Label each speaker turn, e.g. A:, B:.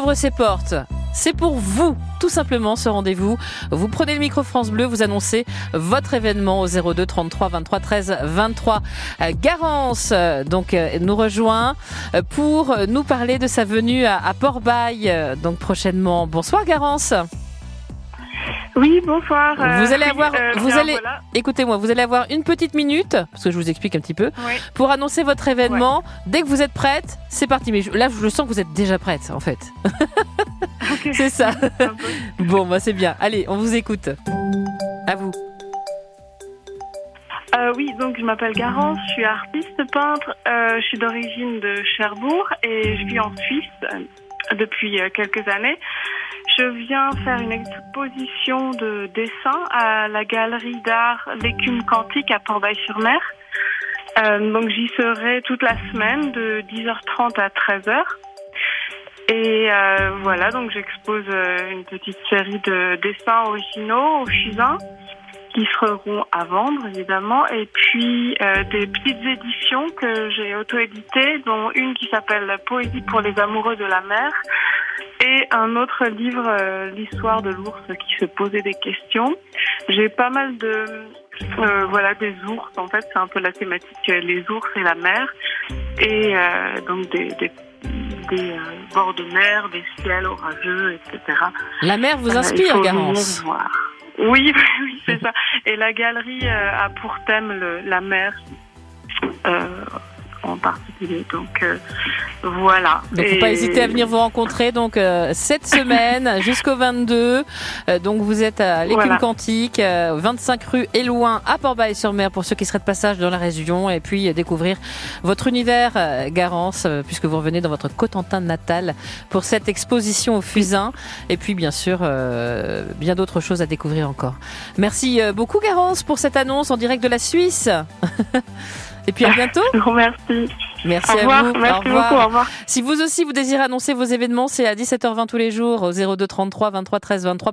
A: ouvre ses portes. C'est pour vous, tout simplement, ce rendez-vous. Vous prenez le micro France Bleu, vous annoncez votre événement au 02 33 23 13 23. Euh, Garance, donc, euh, nous rejoint pour nous parler de sa venue à, Port-Bail, donc prochainement. Bonsoir, Garance.
B: Oui, bonsoir. euh,
A: Vous allez
B: oui,
A: avoir-
B: euh,
A: vous
B: bien,
A: allez-
B: voilà.
A: Écoutez-moi, vous allez avoir une petite minute, parce que je vous explique un petit peu,
B: Oui.
A: pour annoncer votre événement. Dès que vous êtes prête, c'est parti. Mais je- là, je sens que vous êtes déjà prête, en fait. C'est ça.
B: Peu.
A: Bon, bah, c'est bien. Allez, on vous écoute. À vous.
B: Euh, oui, donc je m'appelle Garance, je suis artiste peintre, je suis d'origine de Cherbourg et je vis en Suisse depuis quelques années. Je viens faire une exposition de dessin à la galerie d'art L'écume quantique à Port-Bail-sur-Mer. Euh, donc j'y serai toute la semaine de 10h30 à 13h. Et euh, voilà, donc j'expose euh, une petite série de dessins originaux au fusain qui seront à vendre évidemment et puis des petites éditions que j'ai auto-éditées dont une qui s'appelle Poésie pour les amoureux de la mer et un autre livre euh, l'histoire de l'ours qui se posait des questions. J'ai pas mal de euh, voilà des ours en fait c'est un peu la thématique euh, les ours et la mer et euh, donc des, des des bords de mer, des ciels orageux, etc.
A: La mer vous inspire, Garance?
B: voir. Oui, oui, c'est ça. Et la galerie a pour thème le- la mer en particulier. Donc euh, voilà.
A: Donc, faut pas hésiter à venir vous rencontrer. Donc, euh, cette semaine jusqu'au 22. Euh, donc, vous êtes à l'écume
B: Voilà.
A: quantique, euh, 25 rue Éloin à Port-Bail-sur-Mer pour ceux qui seraient de passage dans la région et puis euh, découvrir votre univers, euh, Garance, euh, puisque vous revenez dans votre Cotentin natal pour cette exposition au Fusain. Et puis, bien sûr, euh, bien d'autres choses à découvrir encore. Merci beaucoup, Garance, pour cette annonce en direct de la Suisse. et puis, à bientôt.
B: Je vous remercie.
A: Merci
B: Au revoir.
A: à vous.
B: Merci
A: au revoir.
B: beaucoup. Au revoir.
A: Si vous aussi vous désirez annoncer vos événements, c'est à 17h20 tous les jours au 02 33 23 13 23 pour